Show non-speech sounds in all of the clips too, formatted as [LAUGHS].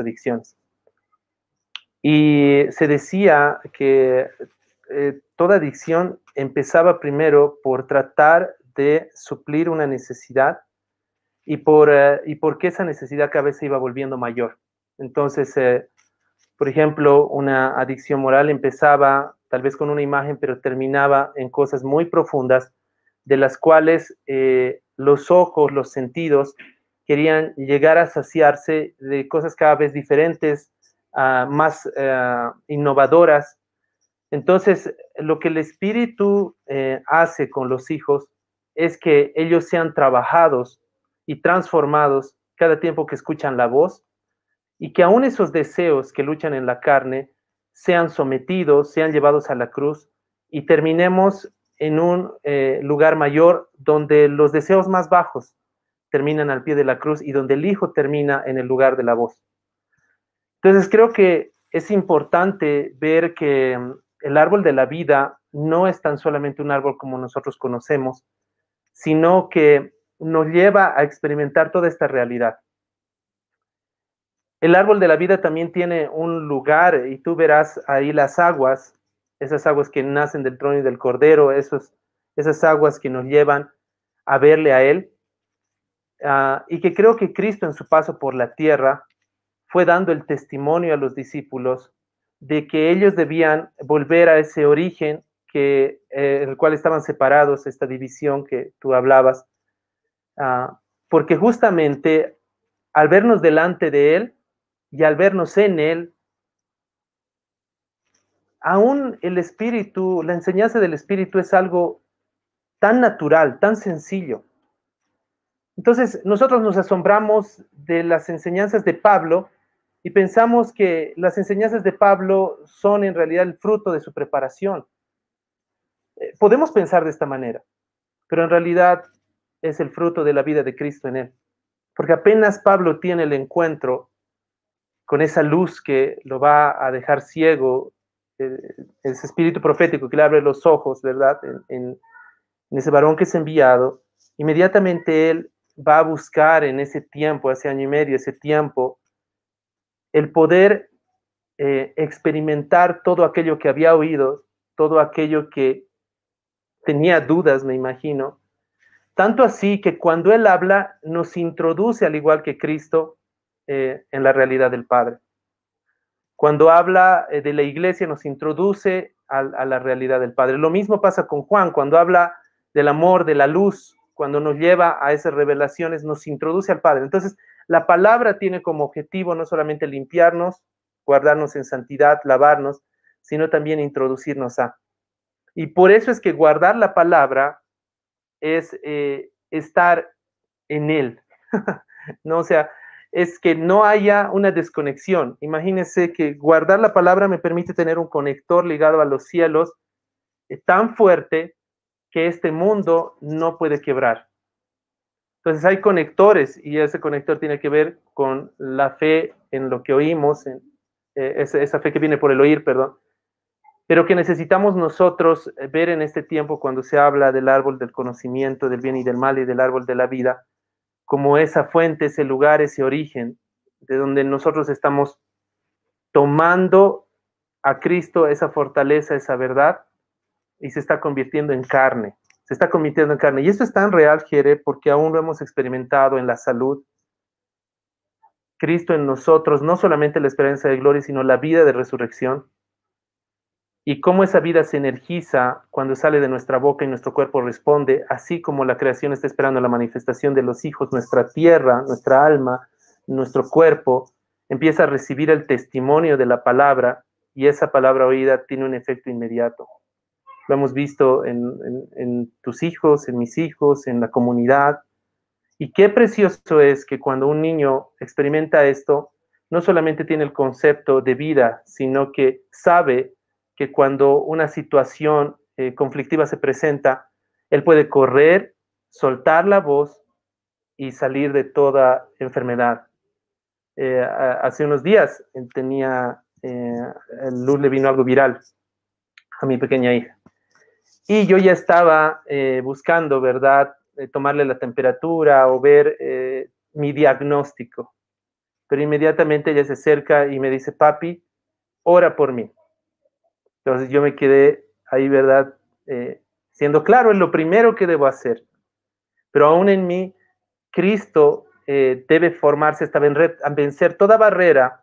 adicciones. Y se decía que eh, toda adicción empezaba primero por tratar de suplir una necesidad y por, eh, y porque esa necesidad cada vez se iba volviendo mayor. Entonces, eh, por ejemplo, una adicción moral empezaba tal vez con una imagen, pero terminaba en cosas muy profundas, de las cuales los ojos, los sentidos, querían llegar a saciarse de cosas cada vez diferentes, ah, más innovadoras, entonces, lo que el Espíritu eh, hace con los hijos es que ellos sean trabajados y transformados cada tiempo que escuchan la voz y que aún esos deseos que luchan en la carne sean sometidos, sean llevados a la cruz y terminemos en un eh, lugar mayor donde los deseos más bajos terminan al pie de la cruz y donde el Hijo termina en el lugar de la voz. Entonces creo que es importante ver que el árbol de la vida no es tan solamente un árbol como nosotros conocemos, sino que nos lleva a experimentar toda esta realidad. El árbol de la vida también tiene un lugar y tú verás ahí las aguas, esas aguas que nacen del trono y del cordero, esos, esas aguas que nos llevan a verle a Él. Ah, y que creo que Cristo en su paso por la tierra fue dando el testimonio a los discípulos de que ellos debían volver a ese origen que, eh, el cual estaban separados, esta división que tú hablabas, ah, porque justamente al vernos delante de Él y al vernos en Él, aún el Espíritu, la enseñanza del Espíritu es algo tan natural, tan sencillo. Entonces, nosotros nos asombramos de las enseñanzas de Pablo, y pensamos que las enseñanzas de Pablo son en realidad el fruto de su preparación. Eh, podemos pensar de esta manera, pero en realidad es el fruto de la vida de Cristo en él. Porque apenas Pablo tiene el encuentro con esa luz que lo va a dejar ciego, eh, ese espíritu profético que le abre los ojos, ¿verdad? En, en ese varón que es enviado, inmediatamente él va a buscar en ese tiempo, ese año y medio, ese tiempo, el poder eh, experimentar todo aquello que había oído, todo aquello que tenía dudas, me imagino. Tanto así que cuando Él habla, nos introduce, al igual que Cristo, eh, en la realidad del Padre. Cuando habla eh, de la iglesia, nos introduce a la realidad del Padre. Lo mismo pasa con Juan, cuando habla del amor, de la luz, cuando nos lleva a esas revelaciones, nos introduce al Padre. Entonces, la palabra tiene como objetivo no solamente limpiarnos, guardarnos en santidad, lavarnos, sino también introducirnos a. Y por eso es que guardar la palabra es eh, estar en él. [LAUGHS] no, o sea, es que no haya una desconexión. Imagínense que guardar la palabra me permite tener un conector ligado a los cielos eh, tan fuerte que este mundo no puede quebrar. Entonces hay conectores y ese conector tiene que ver con la fe en lo que oímos, en, eh, esa, fe que viene por el oír, perdón, pero que necesitamos nosotros eh, ver en este tiempo cuando se habla del árbol del conocimiento, del bien y del mal y del árbol de la vida, como esa fuente, ese lugar, ese origen, de donde nosotros estamos tomando a Cristo esa fortaleza, esa verdad, y se está convirtiendo en carne se está convirtiendo en carne. Y esto es tan real, Jere, porque aún lo hemos experimentado en la salud. Cristo en nosotros, no solamente la esperanza de gloria, sino la vida de resurrección. Y cómo esa vida se energiza cuando sale de nuestra boca y nuestro cuerpo responde, así como la creación está esperando la manifestación de los hijos, nuestra tierra, nuestra alma, nuestro cuerpo, empieza a recibir el testimonio de la palabra y esa palabra oída tiene un efecto inmediato lo hemos visto en, tus hijos, en mis hijos, en la comunidad. Y qué precioso es que cuando un niño experimenta esto, no solamente tiene el concepto de vida, sino que sabe que cuando una situación eh, conflictiva se presenta, él puede correr, soltar la voz y salir de toda enfermedad. Eh, hace unos días tenía, eh, luz le vino algo viral a mi pequeña hija. Y yo ya estaba eh, buscando, ¿verdad?, eh, tomarle la temperatura o ver eh, mi diagnóstico. pero inmediatamente ella se acerca y me dice, papi, ora por mí. Entonces yo me quedé ahí, ¿verdad? Siendo claro, es lo primero que debo hacer. Pero aún en mí, Cristo debe formarse esta vencer toda barrera.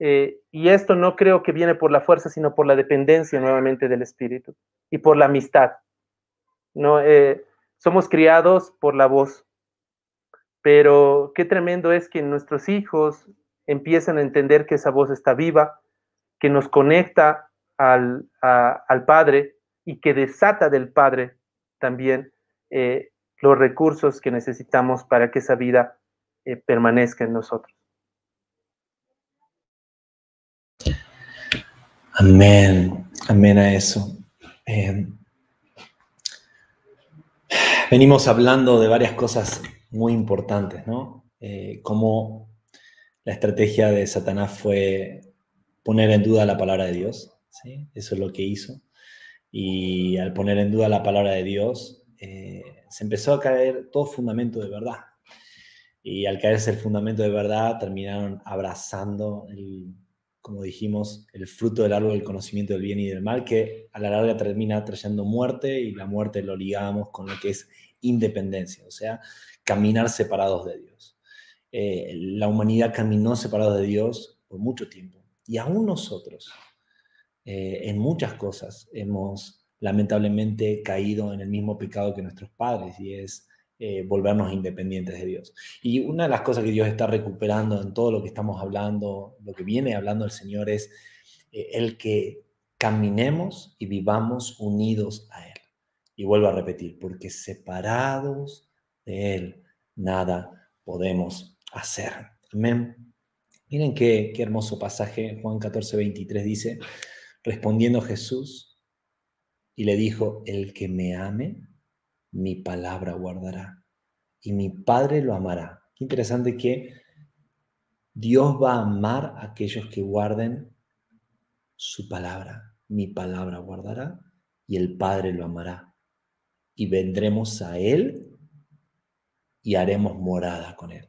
Eh, y esto no creo que viene por la fuerza, sino por la dependencia nuevamente del Espíritu y por la amistad. No, somos criados por la voz, pero qué tremendo es que nuestros hijos empiezan a entender que esa voz está viva, que nos conecta al, Padre y que desata del Padre también eh, los recursos que necesitamos para que esa vida eh, permanezca en nosotros. Amén, amén a eso. Eh, venimos hablando de varias cosas muy importantes, ¿no? Eh, cómo la estrategia de Satanás fue poner en duda la palabra de Dios, ¿sí? Eso es lo que hizo. Y al poner en duda la palabra de Dios, eh, se empezó a caer todo fundamento de verdad. Y al caerse el fundamento de verdad, terminaron abrazando, como dijimos, el fruto del árbol del conocimiento del bien y del mal, que a la larga termina trayendo muerte y la muerte lo ligamos con lo que es independencia, o sea, caminar separados de Dios. Eh, la humanidad caminó separada de Dios por mucho tiempo y aún nosotros, eh, en muchas cosas, hemos lamentablemente caído en el mismo pecado que nuestros padres y es eh, volvernos independientes de Dios. Y una de las cosas que Dios está recuperando en todo lo que estamos hablando, lo que viene hablando el Señor es el que caminemos y vivamos unidos a Él. Y vuelvo a repetir, porque separados de Él nada podemos hacer. Amén. Miren qué, qué hermoso pasaje, Juan 14, 23 dice, respondiendo Jesús, y le dijo, el que me ame, mi palabra guardará, y mi Padre lo amará. Qué interesante que Dios va a amar a aquellos que guarden su palabra. Mi palabra guardará y el Padre lo amará y vendremos a Él y haremos morada con Él.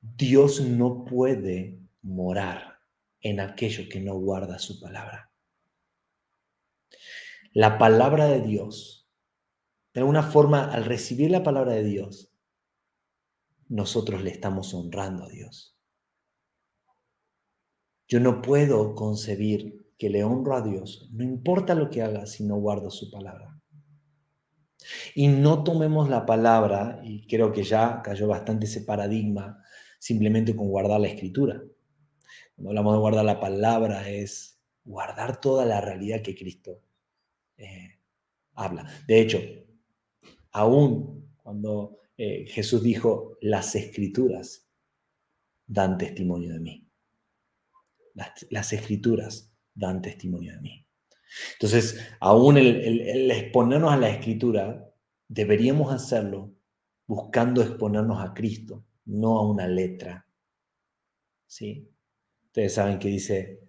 Dios no puede morar en aquello que no guarda su palabra. La palabra de Dios, de alguna forma, al recibir la palabra de Dios, nosotros le estamos honrando a Dios. Yo no puedo concebir que le honro a Dios, no importa lo que haga si no guardo su palabra. Y no tomemos la palabra, y creo que ya cayó bastante ese paradigma, simplemente con guardar la escritura. Cuando hablamos de guardar la palabra es guardar toda la realidad que Cristo eh, habla. De hecho, aún cuando eh, Jesús dijo, las escrituras dan testimonio de mí. las escrituras dan testimonio de mí. Entonces, aún el, exponernos a la escritura, deberíamos hacerlo buscando exponernos a Cristo, no a una letra. ¿Sí? Ustedes saben que dice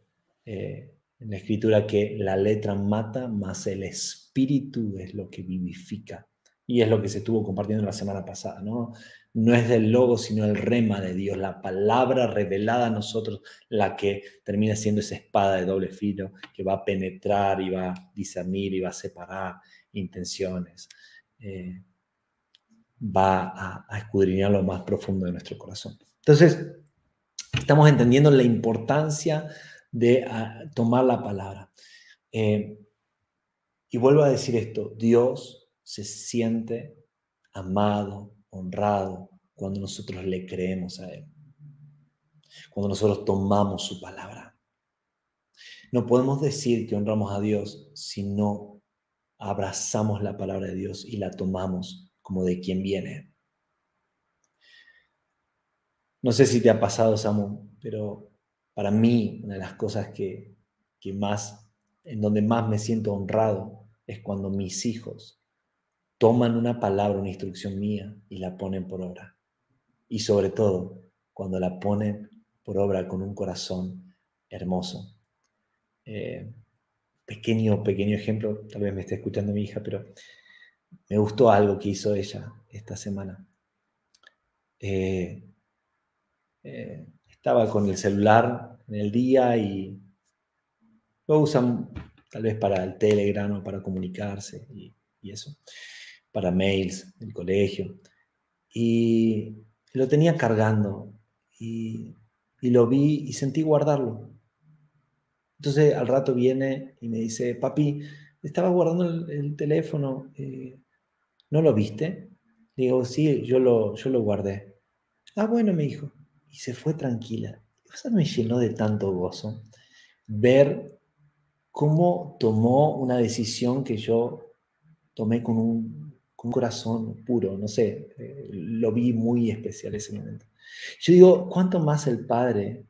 eh, en la escritura que la letra mata, más el espíritu es lo que vivifica. Y es lo que se estuvo compartiendo la semana pasada, ¿no? no es del logo, sino el rema de Dios, la palabra revelada a nosotros, la que termina siendo esa espada de doble filo que va a penetrar y va a discernir y va a separar intenciones. Eh, va a, escudriñar lo más profundo de nuestro corazón. Entonces, estamos entendiendo la importancia de ah, tomar la palabra. Eh, y vuelvo a decir esto, Dios se siente amado, honrado cuando nosotros le creemos a Él, cuando nosotros tomamos su palabra. No podemos decir que honramos a Dios si no abrazamos la palabra de Dios y la tomamos como de quien viene. No sé si te ha pasado, Samu, pero para mí una de las cosas que, que más, en donde más me siento honrado es cuando mis hijos toman una palabra, una instrucción mía y la ponen por obra. Y sobre todo, cuando la ponen por obra con un corazón hermoso. Eh, pequeño, pequeño ejemplo, tal vez me esté escuchando mi hija, pero me gustó algo que hizo ella esta semana. Eh, eh, estaba con el celular en el día y lo usan tal vez para el Telegram o para comunicarse y, eso, para mails del colegio. Y lo tenía cargando y, lo vi y sentí guardarlo. Entonces al rato viene y me dice, papi, estaba guardando el, teléfono, eh, ¿no lo viste? Digo, sí, yo lo, yo lo guardé. Ah, bueno, me dijo. Y se fue tranquila. Eso me llenó de tanto gozo ver cómo tomó una decisión que yo tomé con un, corazón puro, no sé, eh, lo vi muy especial ese momento. Yo digo, ¿cuánto más el Padre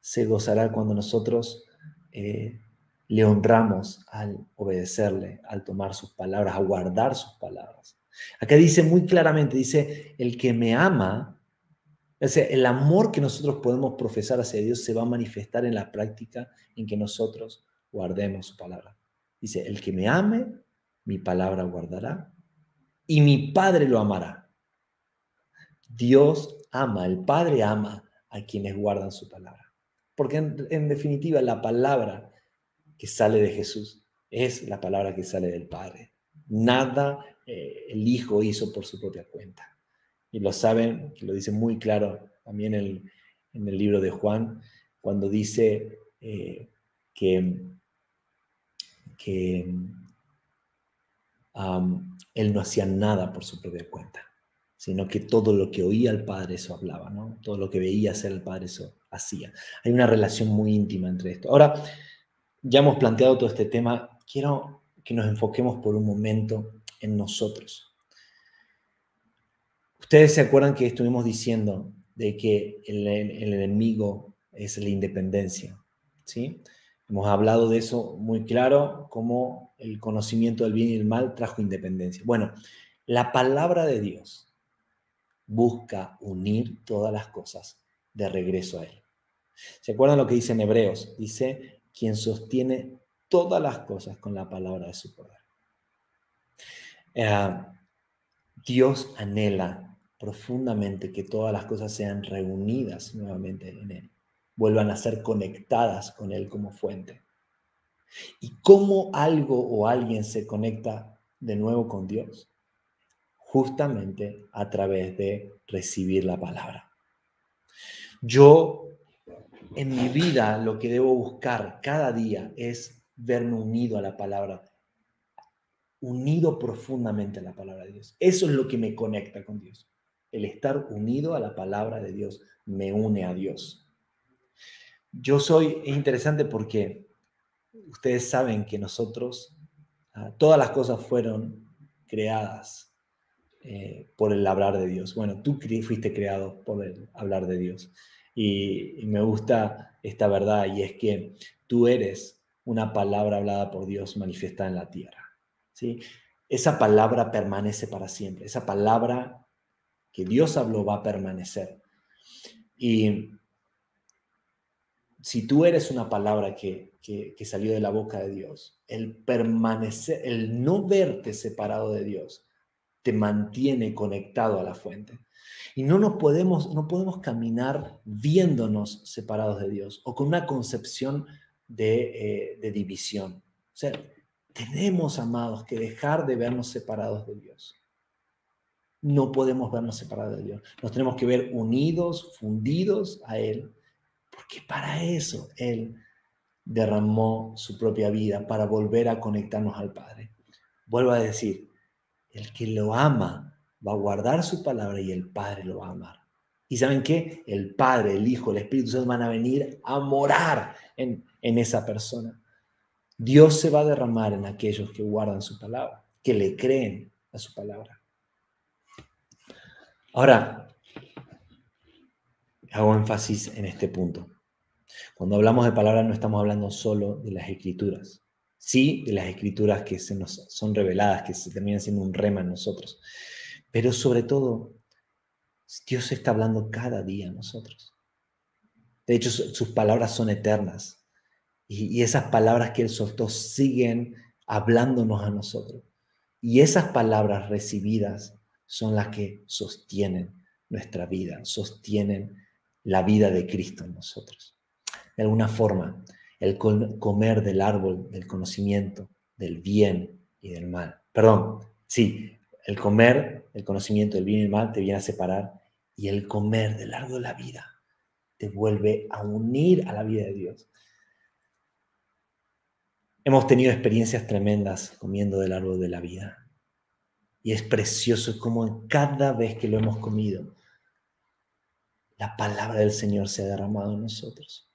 se gozará cuando nosotros eh, le honramos al obedecerle, al tomar sus palabras, a guardar sus palabras? Acá dice muy claramente, dice, el que me ama, o sea, el amor que nosotros podemos profesar hacia Dios se va a manifestar en la práctica en que nosotros guardemos su palabra. Dice, el que me ame, mi palabra guardará y mi Padre lo amará. Dios ama, el Padre ama a quienes guardan su palabra. Porque en, definitiva la palabra que sale de Jesús es la palabra que sale del Padre. Nada eh, el Hijo hizo por su propia cuenta. Y lo saben, lo dice muy claro también en el, libro de Juan, cuando dice eh, que, que él no hacía nada por su propia cuenta, sino que todo lo que oía el Padre eso hablaba, ¿no? Todo lo que veía hacer el Padre eso hacía. Hay una relación muy íntima entre esto. Ahora, ya hemos planteado todo este tema, quiero que nos enfoquemos por un momento en nosotros. Ustedes se acuerdan que estuvimos diciendo de que el, enemigo es la independencia, ¿sí? Hemos hablado de eso muy claro, como el conocimiento del bien y el mal trajo independencia. Bueno, la palabra de Dios busca unir todas las cosas de regreso a Él. ¿Se acuerdan lo que dice en Hebreos? Dice, quien sostiene todas las cosas con la palabra de su poder. Eh, Dios anhela profundamente que todas las cosas sean reunidas nuevamente en Él, vuelvan a ser conectadas con Él como fuente. ¿Y cómo algo o alguien se conecta de nuevo con Dios? Justamente a través de recibir la palabra. Yo en mi vida lo que debo buscar cada día es verme unido a la palabra unido profundamente a la palabra de Dios. Eso es lo que me conecta con Dios. El estar unido a la palabra de Dios me une a Dios. Yo soy, es interesante porque ustedes saben que nosotros, ah, todas las cosas fueron creadas eh, por el hablar de Dios. Bueno, tú fuiste creado por el hablar de Dios. y me gusta esta verdad y es que tú eres una palabra hablada por Dios manifiestada en la tierra. ¿sí? Esa palabra permanece para siempre, esa palabra que Dios habló va a permanecer. Y si tú eres una palabra que, que, salió de la boca de Dios, el permanecer, el no verte separado de Dios, te mantiene conectado a la fuente. Y no nos podemos, no podemos caminar viéndonos separados de Dios o con una concepción de, eh, de división. O sea, tenemos, amados, que dejar de vernos separados de Dios. No podemos vernos separados de Dios. Nos tenemos que ver unidos, fundidos a Él, porque para eso Él derramó su propia vida, para volver a conectarnos al Padre. Vuelvo a decir, el que lo ama va a guardar su palabra y el Padre lo va a amar. ¿Y saben qué? El Padre, el Hijo, el Espíritu Santo van a venir a morar en, en esa persona. Dios se va a derramar en aquellos que guardan su palabra, que le creen a su palabra. Ahora, hago énfasis en este punto. Cuando hablamos de palabra no estamos hablando solo de las escrituras, sí de las escrituras que se nos son reveladas, que se terminan siendo un rema en nosotros, pero sobre todo Dios está hablando cada día a nosotros. De hecho, sus palabras son eternas. Y, esas palabras que Él soltó siguen hablándonos a nosotros. Y esas palabras recibidas son las que sostienen nuestra vida, sostienen la vida de Cristo en nosotros. De alguna forma, el comer del árbol del conocimiento, del bien y del mal. Perdón, sí, el comer el conocimiento del bien y del mal te viene a separar y el comer del árbol de la vida te vuelve a unir a la vida de Dios. Hemos tenido experiencias tremendas comiendo del árbol de la vida. Y es precioso como cada vez que lo hemos comido, la palabra del Señor se ha derramado en nosotros.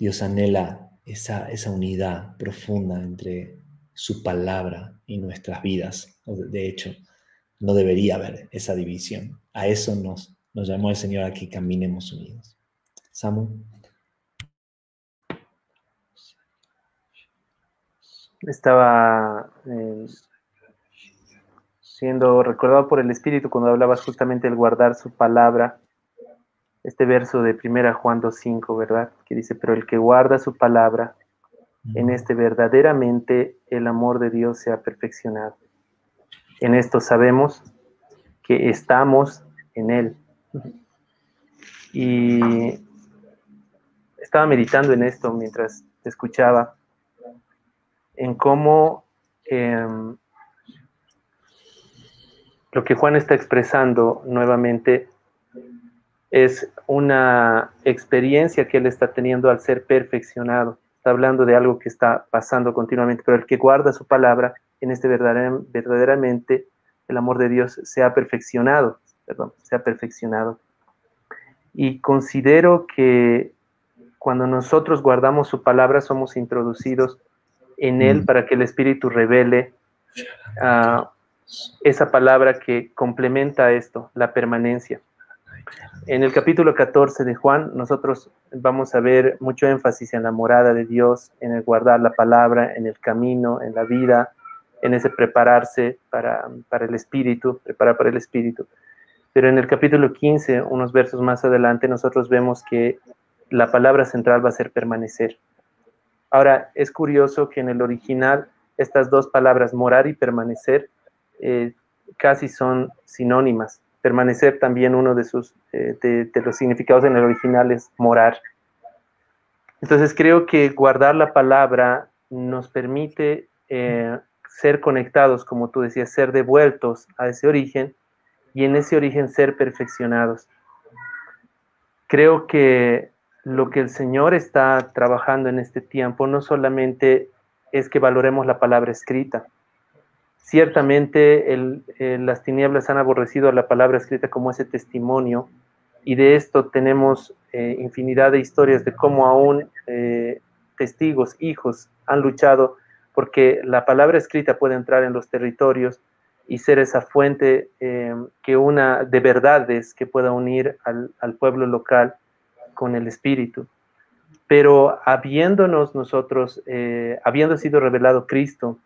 Dios anhela esa, esa unidad profunda entre su palabra y nuestras vidas. De hecho, no debería haber esa división. A eso nos, nos llamó el Señor a que caminemos unidos. Samu. Estaba eh, siendo recordado por el Espíritu cuando hablabas justamente del guardar su palabra. Este verso de 1 Juan 2.5, ¿verdad? Que dice, pero el que guarda su palabra, en este verdaderamente el amor de Dios se ha perfeccionado. En esto sabemos que estamos en Él. Y estaba meditando en esto mientras te escuchaba, en cómo em, lo que Juan está expresando nuevamente es una experiencia que él está teniendo al ser perfeccionado. Está hablando de algo que está pasando continuamente, pero el que guarda su palabra en este verdaderamente el amor de Dios se ha perfeccionado, perdón, se ha perfeccionado. Y considero que cuando nosotros guardamos su palabra somos introducidos en él mm. para que el Espíritu revele ah, esa palabra que complementa esto, la permanencia. En el capítulo 14 de Juan, nosotros vamos a ver mucho énfasis en la morada de Dios, en el guardar la palabra, en el camino, en la vida, en ese prepararse para, para el espíritu, preparar para el espíritu. Pero en el capítulo 15, unos versos más adelante, nosotros vemos que la palabra central va a ser permanecer. Ahora, es curioso que en el original estas dos palabras, morar y permanecer, eh, casi son sinónimas. Permanecer también uno de, sus, eh, de, los significados en el original es morar. Entonces creo que guardar la palabra nos permite eh, ser conectados, como tú decías, ser devueltos a ese origen y en ese origen ser perfeccionados. Creo que lo que el Señor está trabajando en este tiempo no solamente es que valoremos la palabra escrita. Ciertamente las tinieblas han aborrecido la palabra escrita como ese testimonio y de esto tenemos eh, infinidad de historias de cómo aún eh, testigos, hijos, han luchado porque la palabra escrita puede entrar en los territorios y ser esa fuente eh, que una de verdades que pueda unir al, pueblo local con el espíritu. Pero habiéndonos nosotros, eh, habiendo sido revelado Cristo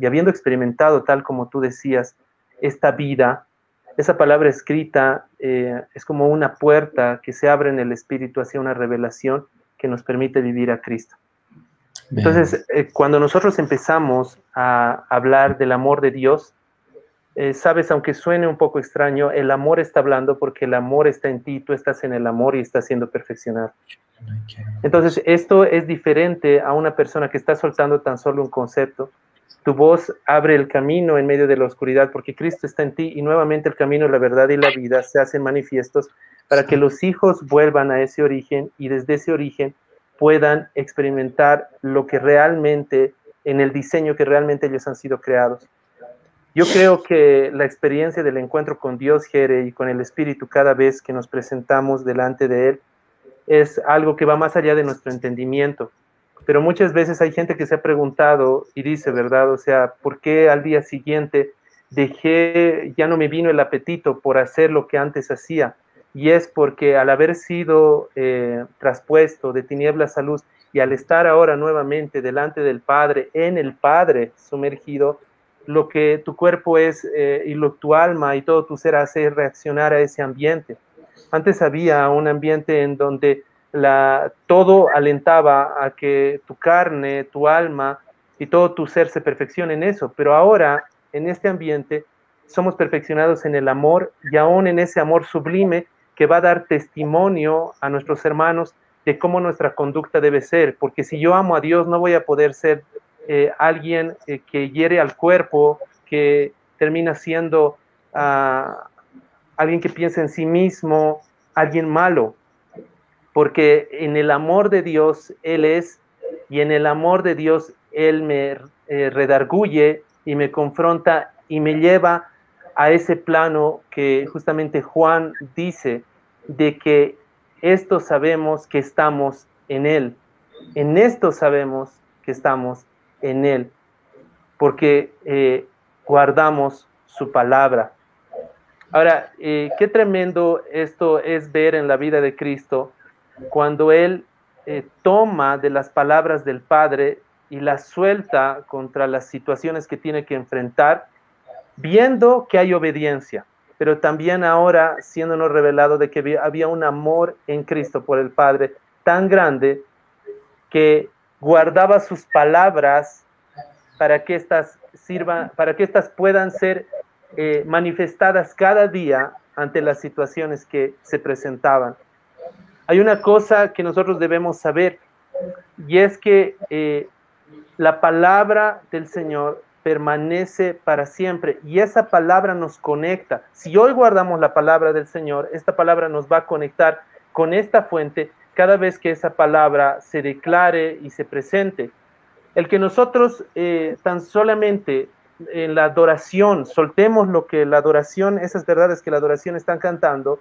y habiendo experimentado, tal como tú decías, esta vida, esa palabra escrita eh, es como una puerta que se abre en el espíritu hacia una revelación que nos permite vivir a Cristo. Entonces, eh, cuando nosotros empezamos a hablar del amor de Dios, eh, sabes, aunque suene un poco extraño, el amor está hablando porque el amor está en ti, tú estás en el amor y estás siendo perfeccionado. Entonces, esto es diferente a una persona que está soltando tan solo un concepto. Tu voz abre el camino en medio de la oscuridad porque Cristo está en ti y nuevamente el camino, la verdad y la vida se hacen manifiestos para que los hijos vuelvan a ese origen y desde ese origen puedan experimentar lo que realmente, en el diseño que realmente ellos han sido creados. Yo creo que la experiencia del encuentro con Dios, Jere, y con el Espíritu cada vez que nos presentamos delante de Él, es algo que va más allá de nuestro entendimiento. Pero muchas veces hay gente que se ha preguntado y dice, ¿verdad? O sea, ¿por qué al día siguiente dejé, ya no me vino el apetito por hacer lo que antes hacía? y es porque al haber sido eh, traspuesto de tinieblas a luz y al estar ahora nuevamente delante del Padre, en el Padre sumergido, lo que tu cuerpo es eh, y lo tu alma y todo tu ser hace reaccionar a ese ambiente. Antes había un ambiente en donde la, todo alentaba a que tu carne, tu alma y todo tu ser se perfeccione en eso, pero ahora en este ambiente somos perfeccionados en el amor y aún en ese amor sublime que va a dar testimonio a nuestros hermanos de cómo nuestra conducta debe ser, porque si yo amo a Dios no voy a poder ser eh, alguien eh, que hiere al cuerpo, que termina siendo ah, alguien que piensa en sí mismo, alguien malo, porque en el amor de Dios Él es, y en el amor de Dios Él me eh, redarguye y me confronta y me lleva a ese plano que justamente Juan dice de que esto sabemos que estamos en Él. En esto sabemos que estamos en Él, porque eh, guardamos su palabra. Ahora, eh, qué tremendo esto es ver en la vida de Cristo cuando Él eh, toma de las palabras del Padre y las suelta contra las situaciones que tiene que enfrentar, viendo que hay obediencia, pero también ahora siéndonos revelado de que había un amor en Cristo por el Padre tan grande que guardaba sus palabras para que estas sirvan, para que estas puedan ser eh, manifestadas cada día ante las situaciones que se presentaban. Hay una cosa que nosotros debemos saber y es que eh, la palabra del Señor permanece para siempre y esa palabra nos conecta. Si hoy guardamos la palabra del Señor, esta palabra nos va a conectar con esta fuente cada vez que esa palabra se declare y se presente. El que nosotros eh, tan solamente en la adoración soltemos lo que la adoración, esas verdades que la adoración están cantando,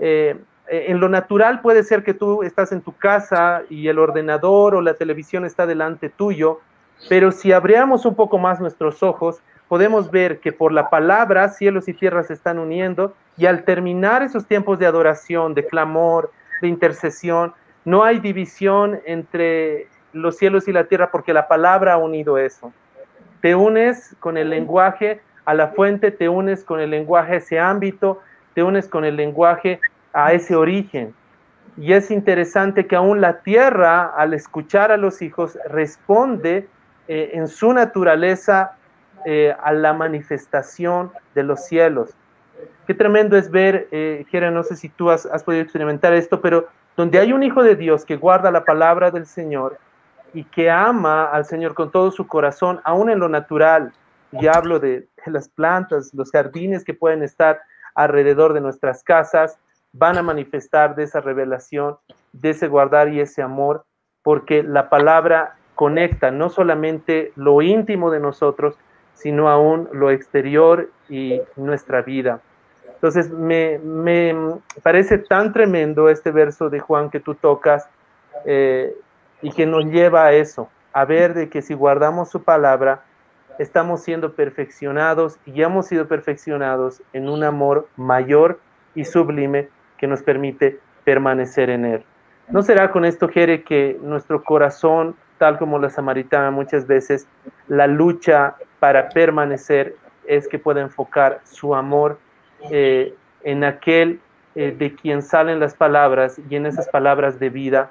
eh, en lo natural puede ser que tú estás en tu casa y el ordenador o la televisión está delante tuyo, pero si abriéramos un poco más nuestros ojos, podemos ver que por la palabra cielos y tierras se están uniendo y al terminar esos tiempos de adoración, de clamor, de intercesión, no hay división entre los cielos y la tierra porque la palabra ha unido eso. Te unes con el lenguaje a la fuente, te unes con el lenguaje a ese ámbito, te unes con el lenguaje a ese origen. Y es interesante que aún la tierra, al escuchar a los hijos, responde eh, en su naturaleza eh, a la manifestación de los cielos. Qué tremendo es ver, eh, Jera, no sé si tú has, podido experimentar esto, pero donde hay un hijo de Dios que guarda la palabra del Señor y que ama al Señor con todo su corazón, aún en lo natural, y hablo de las plantas, los jardines que pueden estar alrededor de nuestras casas, van a manifestar de esa revelación, de ese guardar y ese amor, porque la palabra conecta no solamente lo íntimo de nosotros, sino aún lo exterior y nuestra vida. Entonces, me, parece tan tremendo este verso de Juan que tú tocas eh, y que nos lleva a eso, a ver de que si guardamos su palabra, estamos siendo perfeccionados y hemos sido perfeccionados en un amor mayor y sublime que nos permite permanecer en Él. ¿No será con esto, Jere, que nuestro corazón, tal como la samaritana muchas veces, la lucha para permanecer es que pueda enfocar su amor eh, en aquel eh, de quien salen las palabras y en esas palabras de vida?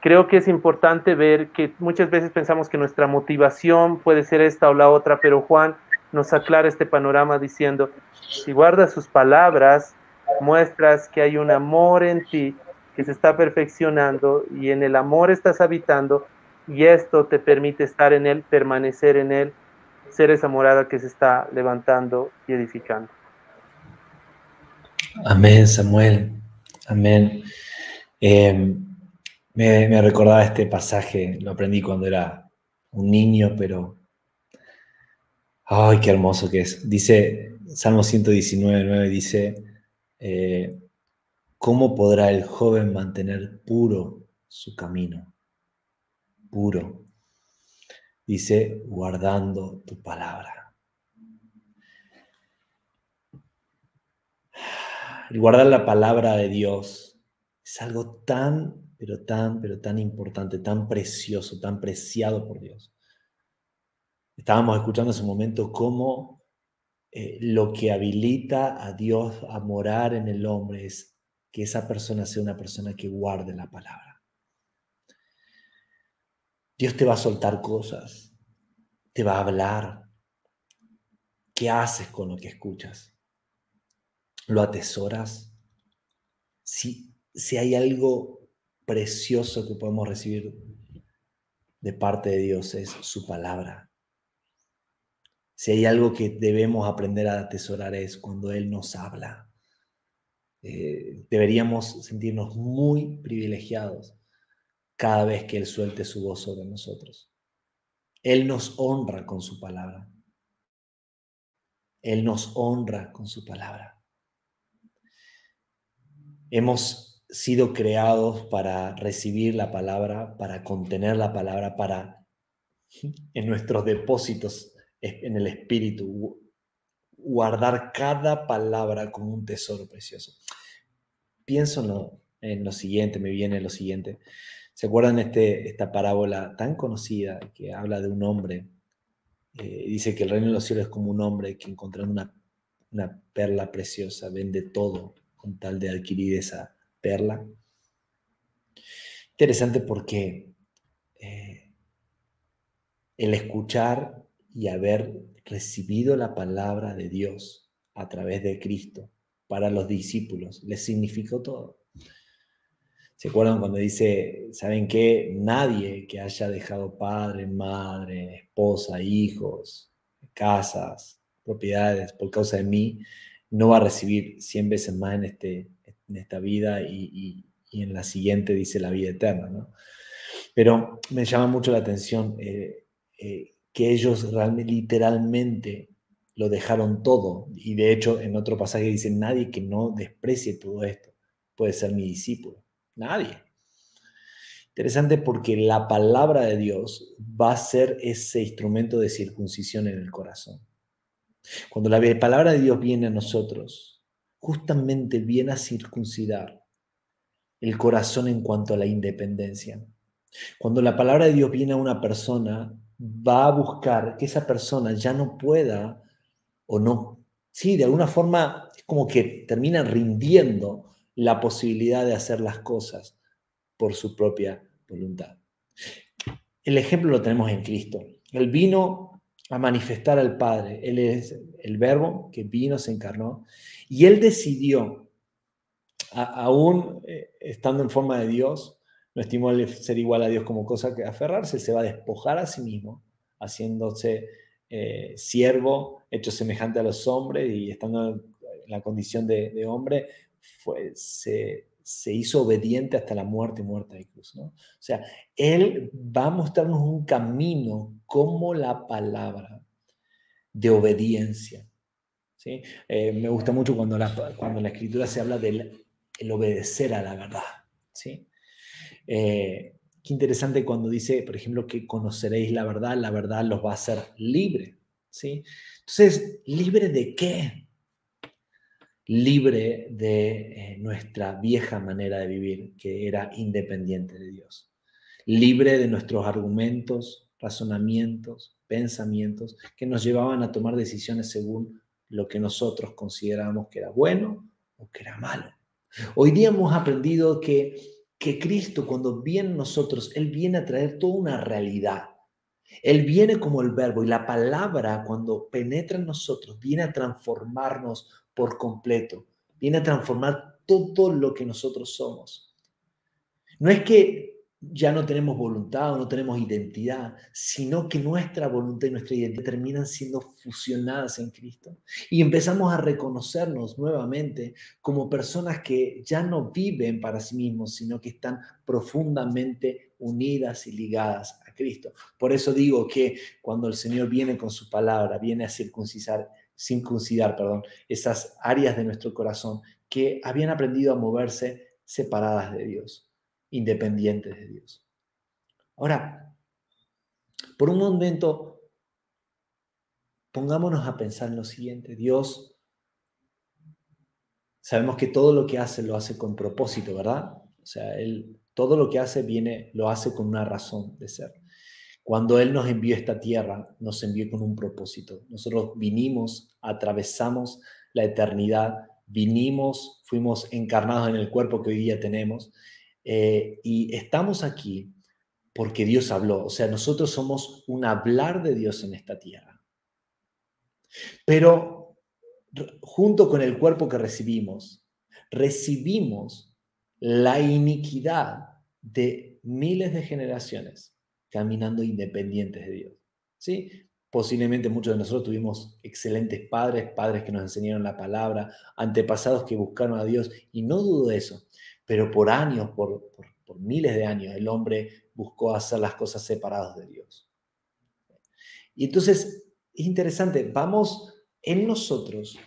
Creo que es importante ver que muchas veces pensamos que nuestra motivación puede ser esta o la otra, pero Juan nos aclara este panorama diciendo, si guardas sus palabras, muestras que hay un amor en ti que se está perfeccionando y en el amor estás habitando y esto te permite estar en él, permanecer en él, ser esa morada que se está levantando y edificando. Amén, Samuel. Amén. Eh, me, me, recordaba este pasaje, lo aprendí cuando era un niño, pero... ¡Ay, qué hermoso que es! Dice, Salmo 119, 9, dice, eh, ¿cómo podrá el joven mantener puro su camino? Puro. Dice, guardando tu palabra. El guardar la palabra de Dios es algo tan, pero tan, pero tan importante, tan precioso, tan preciado por Dios. Estábamos escuchando en ese momento cómo eh, lo que habilita a Dios a morar en el hombre es que esa persona sea una persona que guarde la palabra. Dios te va a soltar cosas, te va a hablar, ¿Qué haces con lo que escuchas? ¿Lo atesoras? Si, si hay algo precioso que podemos recibir de parte de Dios es su palabra. Si hay algo que debemos aprender a atesorar es cuando Él nos habla. Eh, deberíamos sentirnos muy privilegiados cada vez que Él suelte su voz sobre nosotros. Él nos honra con su palabra. Él nos honra con su palabra. Hemos sido creados para recibir la palabra, para contener la palabra, para en nuestros depósitos en el espíritu guardar cada palabra como un tesoro precioso. Pienso en lo, siguiente, me viene lo siguiente. ¿Se acuerdan este, esta parábola tan conocida que habla de un hombre eh, dice que el reino de los cielos es como un hombre que encontrando una, una perla preciosa vende todo con tal de adquirir esa perla. Interesante porque eh, el escuchar y haber recibido la palabra de Dios a través de Cristo para los discípulos les significó todo. ¿Se acuerdan cuando dice, ¿saben qué? Nadie que haya dejado padre, madre, esposa, hijos, casas, propiedades por causa de mí, no va a recibir 100 veces más en, este, en esta vida y, en la siguiente dice la vida eterna, ¿no? Pero me llama mucho la atención eh, eh, que ellos realmente, literalmente lo dejaron todo. Y de hecho, en otro pasaje dice, nadie que no desprecie todo esto puede ser mi discípulo. Nadie. Interesante porque la palabra de Dios va a ser ese instrumento de circuncisión en el corazón. Cuando la palabra de Dios viene a nosotros, justamente viene a circuncidar el corazón en cuanto a la independencia. Cuando la palabra de Dios viene a una persona, va a buscar que esa persona ya no pueda o no, sí, de alguna forma es como que termina rindiendo la posibilidad de hacer las cosas por su propia voluntad. El ejemplo lo tenemos en Cristo. Él vino a manifestar al Padre. Él es el verbo que vino, se encarnó. Y él decidió, aún eh, estando en forma de Dios, no estimó ser igual a Dios como cosa que aferrarse, se va a despojar a sí mismo, haciéndose eh, siervo, hecho semejante a los hombres y estando en la condición de hombre, fue, se, hizo obediente hasta la muerte y muerte de cruz. ¿no? O sea, Él va a mostrarnos un camino como la palabra de obediencia. ¿sí? Eh, me gusta mucho cuando la, cuando la escritura se habla del el obedecer a la verdad. ¿sí? Eh, qué interesante cuando dice, por ejemplo, que conoceréis la verdad, la verdad los va a hacer libre. ¿sí? Entonces, ¿libre de qué? libre de eh, nuestra vieja manera de vivir, que era independiente de Dios. Libre de nuestros argumentos, razonamientos, pensamientos que nos llevaban a tomar decisiones según lo que nosotros considerábamos que era bueno o que era malo. Hoy día hemos aprendido que, que Cristo, cuando viene nosotros, Él viene a traer toda una realidad. Él viene como el verbo y la palabra cuando penetra en nosotros viene a transformarnos por completo. Viene a transformar todo lo que nosotros somos. No es que ya no tenemos voluntad o no tenemos identidad, sino que nuestra voluntad y nuestra identidad terminan siendo fusionadas en Cristo. Y empezamos a reconocernos nuevamente como personas que ya no viven para sí mismos, sino que están profundamente unidas y ligadas a Cristo. Por eso digo que cuando el Señor viene con su palabra, viene a circuncisar circuncidar, perdón, esas áreas de nuestro corazón que habían aprendido a moverse separadas de Dios, independientes de Dios. Ahora, por un momento, pongámonos a pensar en lo siguiente. Dios, sabemos que todo lo que hace lo hace con propósito, ¿verdad? O sea, Él, todo lo que hace viene, lo hace con una razón de ser. Cuando Él nos envió esta tierra, nos envió con un propósito. Nosotros vinimos, atravesamos la eternidad, vinimos, fuimos encarnados en el cuerpo que hoy día tenemos eh, y estamos aquí porque Dios habló. O sea, nosotros somos un hablar de Dios en esta tierra. Pero junto con el cuerpo que recibimos, recibimos la iniquidad de miles de generaciones caminando independientes de Dios. ¿Sí? Posiblemente muchos de nosotros tuvimos excelentes padres, padres que nos enseñaron la palabra, antepasados que buscaron a Dios, y no dudo de eso, pero por años, por, por miles de años, el hombre buscó hacer las cosas separadas de Dios. Y entonces, es interesante, vamos, en nosotros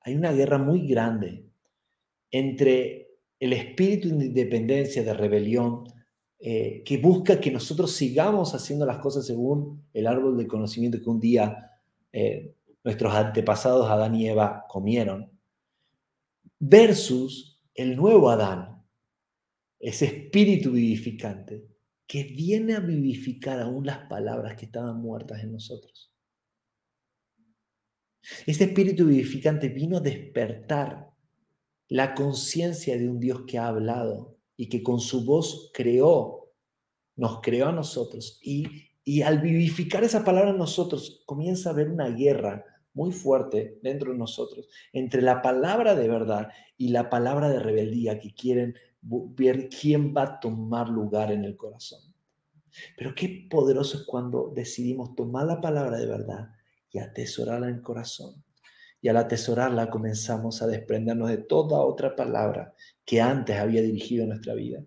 hay una guerra muy grande entre el espíritu de independencia, de rebelión, eh, que busca que nosotros sigamos haciendo las cosas según el árbol del conocimiento que un día eh, nuestros antepasados Adán y Eva comieron, versus el nuevo Adán, ese espíritu vivificante que viene a vivificar aún las palabras que estaban muertas en nosotros. Este espíritu vivificante vino a despertar la conciencia de un Dios que ha hablado y que con su voz creó, nos creó a nosotros. Y, y al vivificar esa palabra en nosotros, comienza a haber una guerra muy fuerte dentro de nosotros entre la palabra de verdad y la palabra de rebeldía que quieren ver quién va a tomar lugar en el corazón. Pero qué poderoso es cuando decidimos tomar la palabra de verdad y atesorarla en el corazón. Y al atesorarla comenzamos a desprendernos de toda otra palabra que antes había dirigido nuestra vida.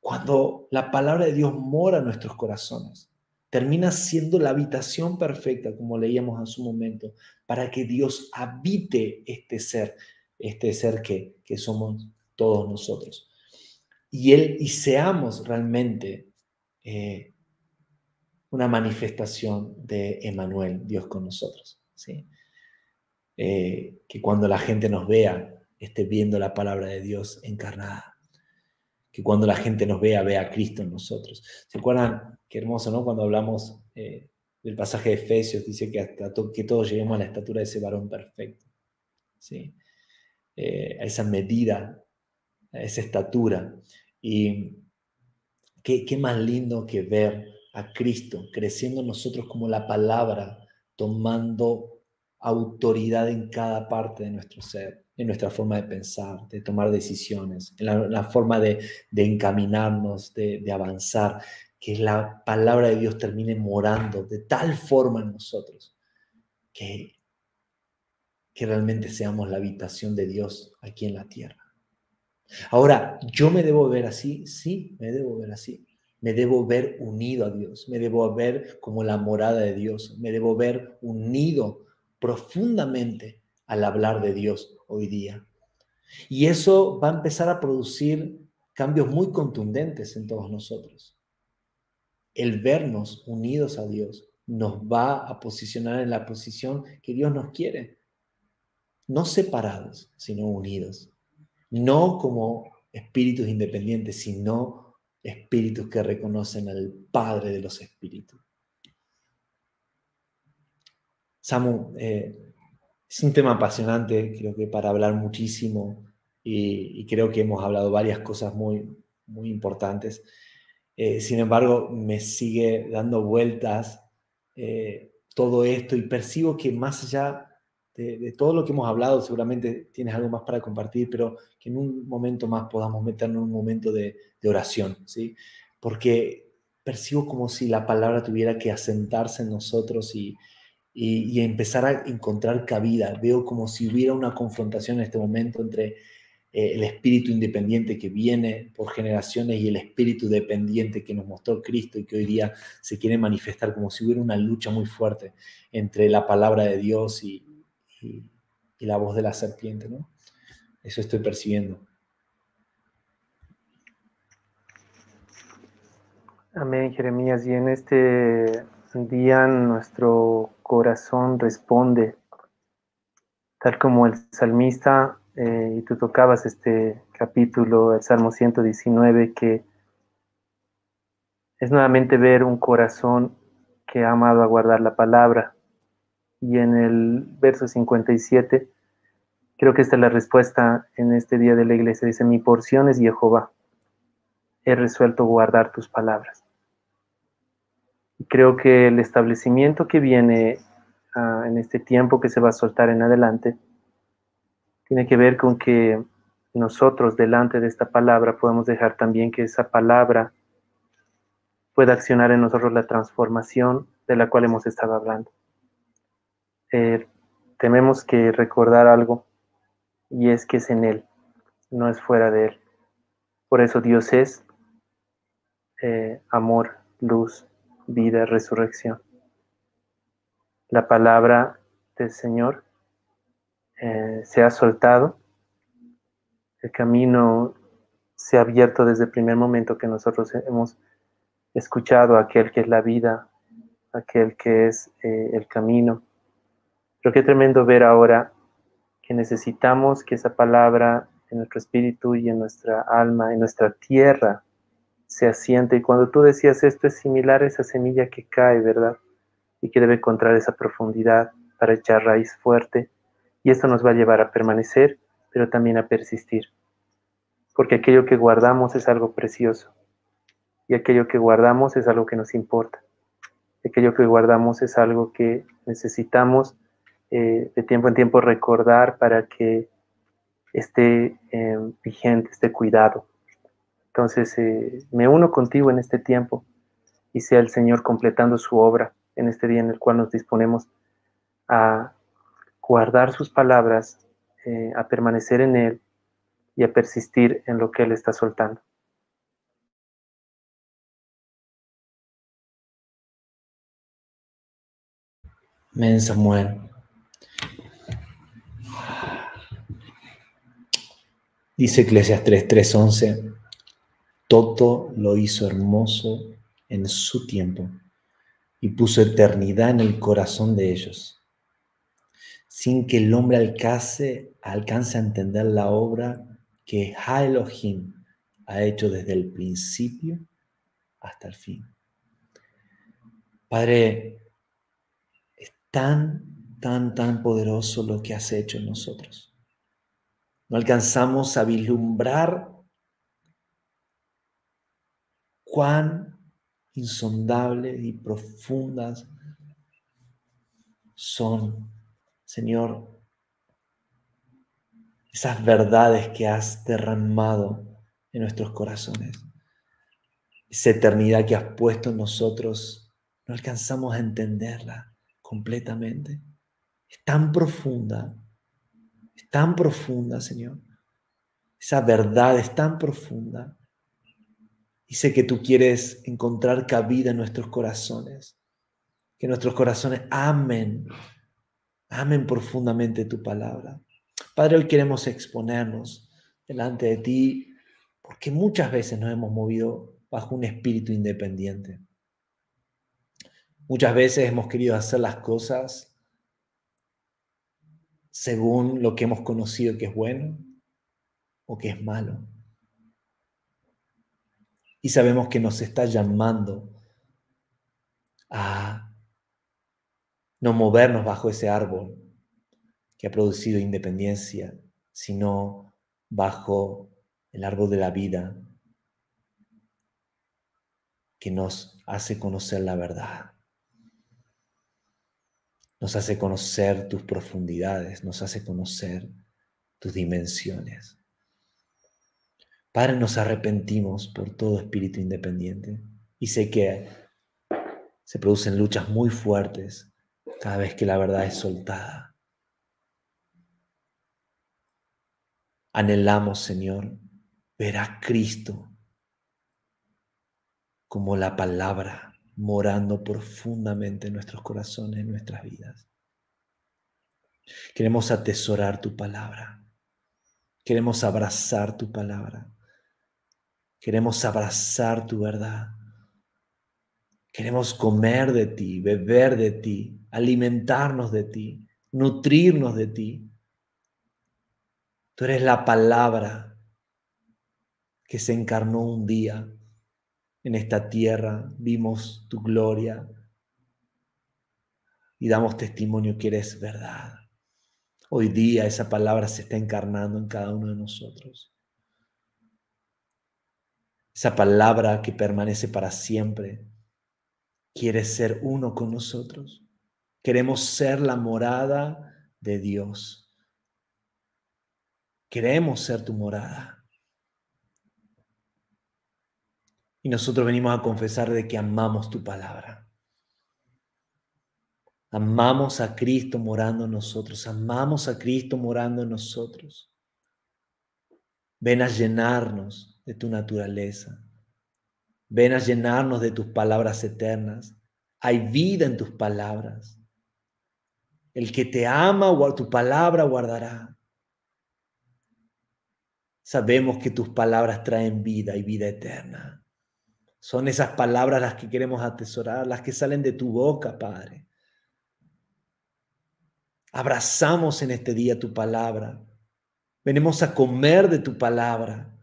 Cuando la palabra de Dios mora en nuestros corazones, termina siendo la habitación perfecta, como leíamos en su momento, para que Dios habite este ser, este ser que, que somos todos nosotros. Y Él y seamos realmente eh, una manifestación de Emanuel, Dios con nosotros. ¿sí? Eh, que cuando la gente nos vea, esté viendo la palabra de Dios encarnada. Que cuando la gente nos vea, vea a Cristo en nosotros. ¿Se acuerdan? Qué hermoso, ¿no? Cuando hablamos eh, del pasaje de Efesios, dice que, hasta que todos lleguemos a la estatura de ese varón perfecto. ¿Sí? A esa medida, esa estatura. Y qué, más lindo que ver a Cristo creciendo en nosotros como la palabra, tomando autoridad en cada parte de nuestro ser en nuestra forma de pensar, de tomar decisiones, en la, forma de, encaminarnos, de, avanzar, que la palabra de Dios termine morando de tal forma en nosotros que, que realmente seamos la habitación de Dios aquí en la tierra. Ahora, ¿yo me debo ver así? Sí, me debo ver así. Me debo ver unido a Dios, me debo ver como la morada de Dios, me debo ver unido profundamente al hablar de Dios hoy día. Y eso va a empezar a producir cambios muy contundentes en todos nosotros. El vernos unidos a Dios nos va a posicionar en la posición que Dios nos quiere. No separados, sino unidos. No como espíritus independientes, sino espíritus que reconocen al Padre de los espíritus. Samu, eh, es un tema apasionante, creo que para hablar muchísimo y, creo que hemos hablado varias cosas muy, muy importantes. Eh, sin embargo, me sigue dando vueltas eh, todo esto y percibo que más allá de, todo lo que hemos hablado, seguramente tienes algo más para compartir, pero que en un momento más podamos meternos en un momento de, oración, ¿sí? Porque percibo como si la palabra tuviera que asentarse en nosotros y, y, empezar a encontrar cabida. Veo como si hubiera una confrontación en este momento entre eh, el espíritu independiente que viene por generaciones y el espíritu dependiente que nos mostró Cristo y que hoy día se quiere manifestar como si hubiera una lucha muy fuerte entre la palabra de Dios y, y la voz de la serpiente, ¿no? Eso estoy percibiendo. Amén, Jeremías. Y en este día nuestro corazón responde, tal como el salmista, eh, y tú tocabas este capítulo, el Salmo 119, que es nuevamente ver un corazón que ha amado a guardar la palabra. Y en el verso 57, creo que esta es la respuesta en este día de la iglesia. Dice, mi porción es Jehová. He resuelto guardar tus palabras creo que el establecimiento que viene ah, en este tiempo que se va a soltar en adelante tiene que ver con que nosotros delante de esta palabra podemos dejar también que esa palabra pueda accionar en nosotros la transformación de la cual hemos estado hablando. Eh, que recordar algo y es que es en Él, no es fuera de Él. Por eso Dios es eh, amor, luz, vida, resurrección. La palabra del Señor eh, se ha soltado, el camino se ha abierto desde el primer momento que nosotros hemos escuchado aquel que es la vida, aquel que es eh, el camino. Pero qué tremendo ver ahora que necesitamos que esa palabra en nuestro espíritu y en nuestra alma, en nuestra tierra, se asiente. Y cuando tú decías esto es similar a esa semilla que cae, ¿verdad? Y que debe encontrar esa profundidad para echar raíz fuerte. Y esto nos va a llevar a permanecer, pero también a persistir. Porque aquello que guardamos es algo precioso. Y aquello que guardamos es algo que nos importa. Aquello que guardamos es algo que necesitamos eh, de tiempo en tiempo recordar para que esté eh, vigente, esté cuidado. Entonces, eh, me uno contigo en este tiempo y sea el Señor completando su obra en este día en el cual nos disponemos a guardar sus palabras, a permanecer en Él y a persistir en lo que Él está soltando. Men Samuel. Dice Eclesiastes 3:11, todo lo hizo hermoso en su tiempo y puso eternidad en el corazón de ellos, sin que el hombre alcance, alcance a entender la obra que Ha Elohim ha hecho desde el principio hasta el fin. Padre, es tan, tan, tan poderoso lo que has hecho en nosotros. No alcanzamos a vislumbrar cuán insondables y profundas son, Señor, esas verdades que has derramado en nuestros corazones. Esa eternidad que has puesto en nosotros, no alcanzamos a entenderla completamente. Es tan profunda tan profunda, Señor. Esa verdad es tan profunda. Y sé que tú quieres encontrar cabida en nuestros corazones. Que nuestros corazones amen, amen profundamente tu palabra. Padre, hoy queremos exponernos delante de ti porque muchas veces nos hemos movido bajo un espíritu independiente. Muchas veces hemos querido hacer las cosas según lo que hemos conocido que es bueno o que es malo. Y sabemos que nos está llamando a no movernos bajo ese árbol que ha producido independencia, sino bajo el árbol de la vida que nos hace conocer la verdad nos hace conocer tus profundidades, nos hace conocer tus dimensiones. Padre, nos arrepentimos por todo espíritu independiente y sé que se producen luchas muy fuertes cada vez que la verdad es soltada. Anhelamos, Señor, ver a Cristo como la palabra morando profundamente en nuestros corazones, en nuestras vidas. Queremos atesorar tu palabra. Queremos abrazar tu palabra. Queremos abrazar tu verdad. Queremos comer de ti, beber de ti, alimentarnos de ti, nutrirnos de ti. Tú eres la palabra que se encarnó un día en esta tierra, vimos tu gloria y damos testimonio que eres verdad. Hoy día esa palabra se está encarnando en cada uno de nosotros. Esa palabra que permanece para siempre quiere ser uno con nosotros. Queremos ser la morada de Dios. Queremos ser tu morada. Y nosotros venimos a confesar de que amamos tu palabra. Amamos a Cristo morando en nosotros. Amamos a Cristo morando en nosotros. Ven a llenarnos de tu naturaleza. Ven a llenarnos de tus palabras eternas. Hay vida en tus palabras. El que te ama, tu palabra guardará. Sabemos que tus palabras traen vida y vida eterna. Son esas palabras las que queremos atesorar, las que salen de tu boca, Padre. Abrazamos en este día tu palabra. Venimos a comer de tu palabra.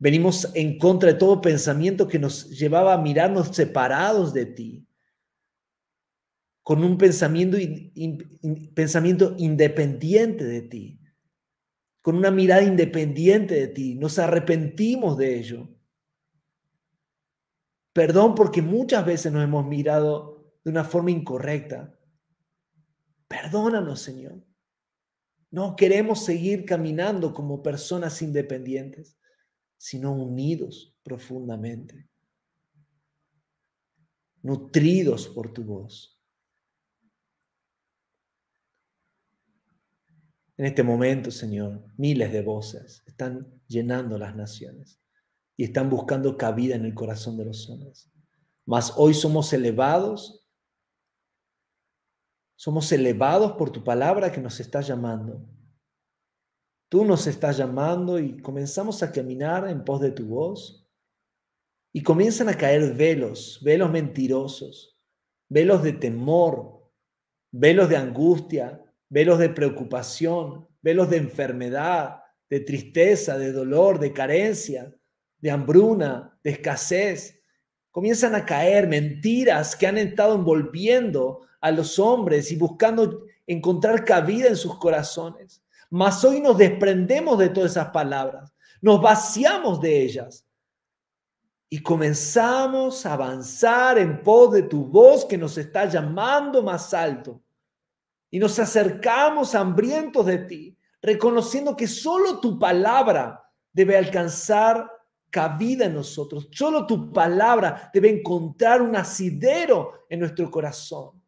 Venimos en contra de todo pensamiento que nos llevaba a mirarnos separados de ti, con un pensamiento, pensamiento independiente de ti, con una mirada independiente de ti. Nos arrepentimos de ello. Perdón porque muchas veces nos hemos mirado de una forma incorrecta. Perdónanos, Señor. No queremos seguir caminando como personas independientes sino unidos profundamente, nutridos por tu voz. En este momento, Señor, miles de voces están llenando las naciones están buscando cabida en el corazón de los hombres. Mas hoy somos elevados, somos elevados por tu palabra que nos está llamando. Tú nos estás llamando y comenzamos a caminar en pos de tu voz. Y comienzan a caer velos, velos mentirosos, velos de temor, velos de angustia, velos de preocupación, velos de enfermedad, de tristeza, de dolor, de carencia, de hambruna, de escasez. Comienzan a caer mentiras que han estado envolviendo a los hombres y buscando encontrar cabida en sus corazones. Mas hoy nos desprendemos de todas esas palabras, nos vaciamos de ellas y comenzamos a avanzar en pos de tu voz que nos está llamando más alto. Y nos acercamos hambrientos de ti, reconociendo que solo tu palabra debe alcanzar cabida en nosotros. Solo tu palabra debe encontrar un asidero en nuestro corazón.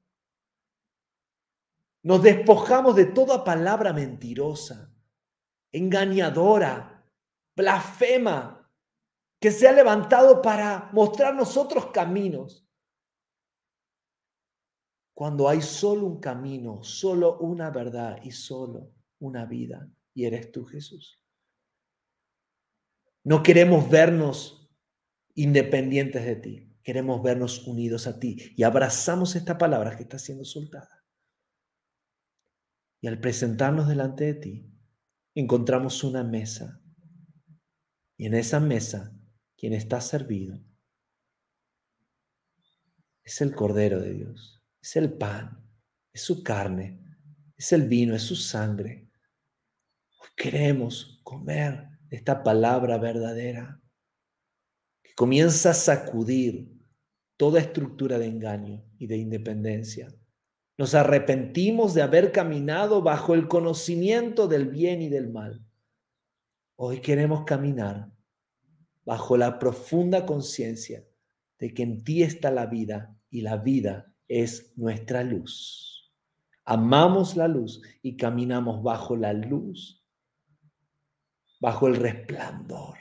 Nos despojamos de toda palabra mentirosa, engañadora, blasfema, que se ha levantado para mostrarnos otros caminos. Cuando hay solo un camino, solo una verdad y solo una vida, y eres tú Jesús. No queremos vernos independientes de ti, queremos vernos unidos a ti. Y abrazamos esta palabra que está siendo soltada. Y al presentarnos delante de ti, encontramos una mesa. Y en esa mesa, quien está servido es el Cordero de Dios, es el pan, es su carne, es el vino, es su sangre. queremos comer esta palabra verdadera que comienza a sacudir toda estructura de engaño y de independencia nos arrepentimos de haber caminado bajo el conocimiento del bien y del mal. Hoy queremos caminar bajo la profunda conciencia de que en ti está la vida y la vida es nuestra luz. Amamos la luz y caminamos bajo la luz, bajo el resplandor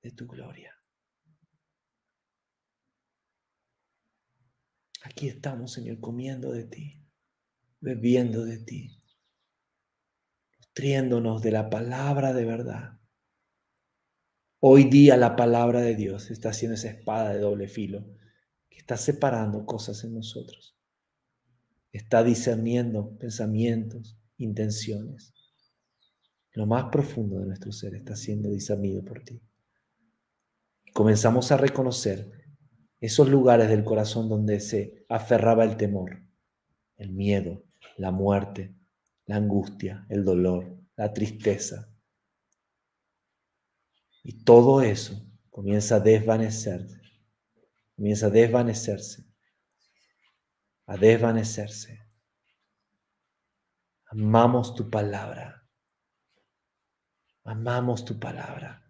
de tu gloria. Aquí estamos, Señor, comiendo de ti, bebiendo de ti, nutriéndonos de la palabra de verdad. Hoy día la palabra de Dios está haciendo esa espada de doble filo que está separando cosas en nosotros. Está discerniendo pensamientos, intenciones. Lo más profundo de nuestro ser está siendo discernido por ti. Comenzamos a reconocer esos lugares del corazón donde se aferraba el temor, el miedo, la muerte, la angustia, el dolor, la tristeza. Y todo eso comienza a desvanecerse, comienza a desvanecerse a desvanecerse. Amamos tu palabra. Amamos tu palabra,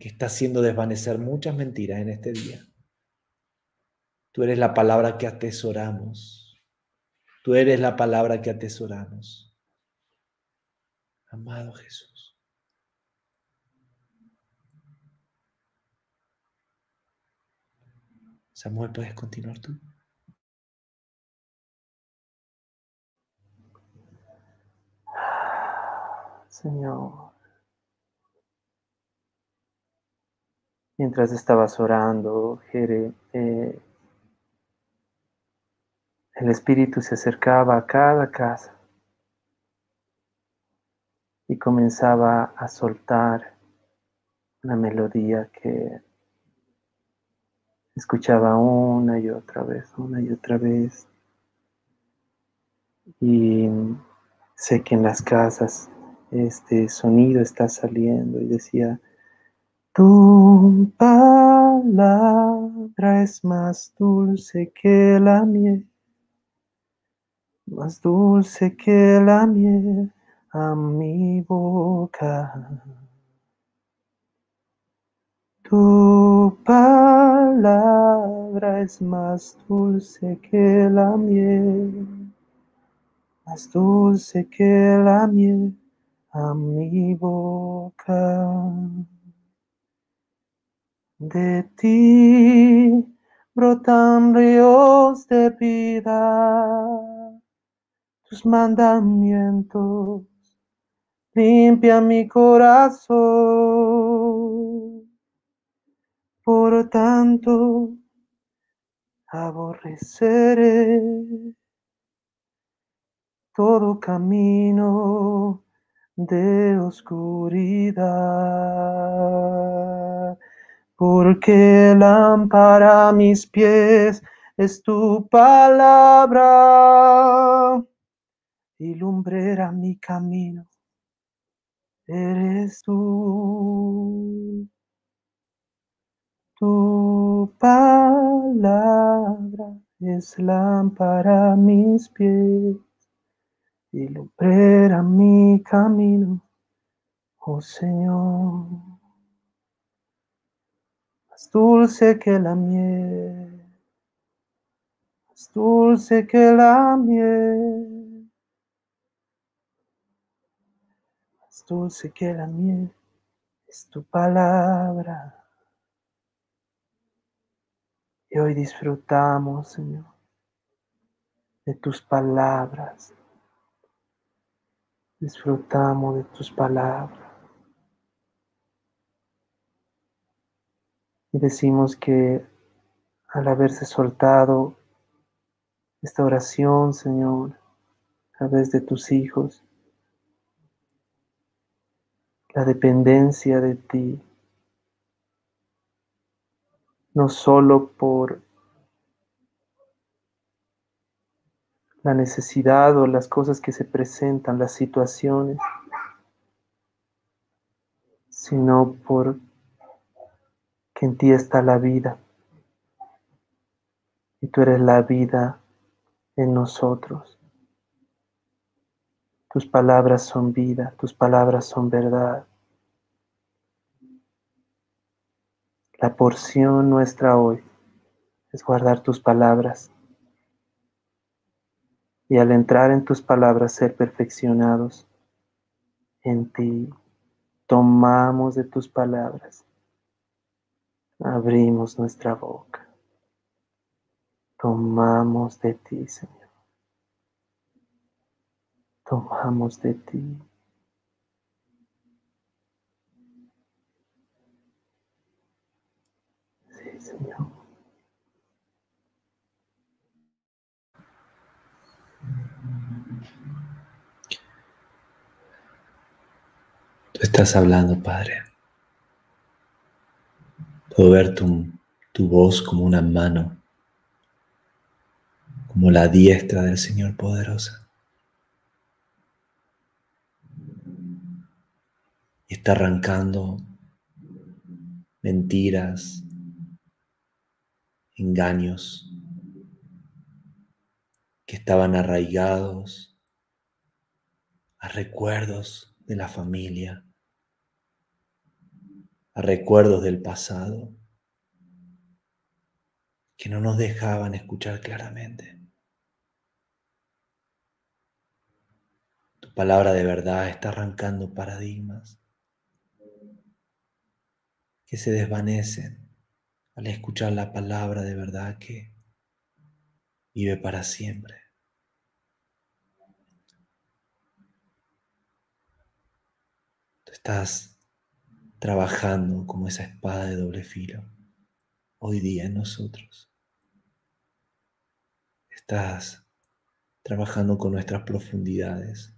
que está haciendo desvanecer muchas mentiras en este día. Tú eres la palabra que atesoramos. Tú eres la palabra que atesoramos. Amado Jesús. Samuel, ¿puedes continuar tú? Señor. Mientras estabas orando, Jere, eh, el Espíritu se acercaba a cada casa y comenzaba a soltar una melodía que escuchaba una y otra vez, una y otra vez. Y sé que en las casas este sonido está saliendo y decía, tu palabra es más dulce que la miel, más dulce que la miel a mi boca. Tu palabra es más dulce que la miel, más dulce que la miel a mi boca. De ti brotan ríos de vida, tus mandamientos limpia mi corazón. Por tanto, aborreceré todo camino de oscuridad, porque lámpara a mis pies es tu palabra y lumbrera mi camino. Eres tú, tu palabra es lámpara a mis pies y lumbrera mi camino, oh Señor. Más dulce que la miel, más dulce que la miel, más dulce que la miel es tu palabra. Y hoy disfrutamos, Señor, de tus palabras Disfrutamos de tus palabras. Y decimos que al haberse soltado esta oración, Señor, a través de tus hijos, la dependencia de ti, no solo por la necesidad o las cosas que se presentan, las situaciones, sino por en ti está la vida. Y tú eres la vida en nosotros. Tus palabras son vida, tus palabras son verdad. La porción nuestra hoy es guardar tus palabras y al entrar en tus palabras ser perfeccionados en ti, tomamos de tus palabras, abrimos nuestra boca, tomamos de ti, Señor, tomamos de ti. Sí, Señor. estás hablando, Padre. Puedo ver tu, tu voz como una mano, como la diestra del Señor poderosa. Y está arrancando mentiras, engaños, que estaban arraigados a recuerdos de la familia, a recuerdos del pasado, que no nos dejaban escuchar claramente. Tu palabra de verdad está arrancando paradigmas que se desvanecen al escuchar la palabra de verdad que vive para siempre. Tú estás trabajando como esa espada de doble filo hoy día en nosotros. Estás trabajando con nuestras profundidades,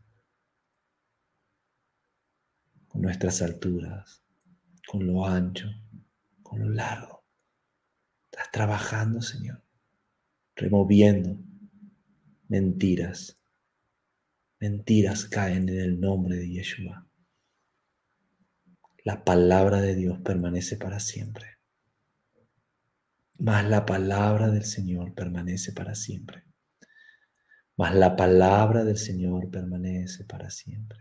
con nuestras alturas, con lo ancho, con lo largo. Estás trabajando, Señor, removiendo mentiras. Mentiras caen en el nombre de Yeshua. La palabra de Dios permanece para siempre. Mas la palabra del Señor permanece para siempre. Mas la palabra del Señor permanece para siempre.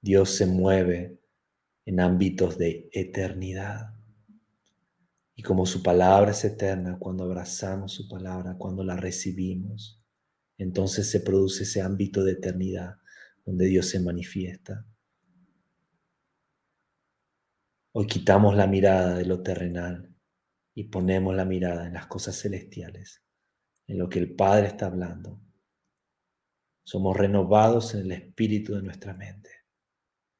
Dios se mueve en ámbitos de eternidad. Y como su palabra es eterna, cuando abrazamos su palabra, cuando la recibimos, entonces se produce ese ámbito de eternidad donde Dios se manifiesta. Hoy quitamos la mirada de lo terrenal y ponemos la mirada en las cosas celestiales, en lo que el Padre está hablando. Somos renovados en el espíritu de nuestra mente.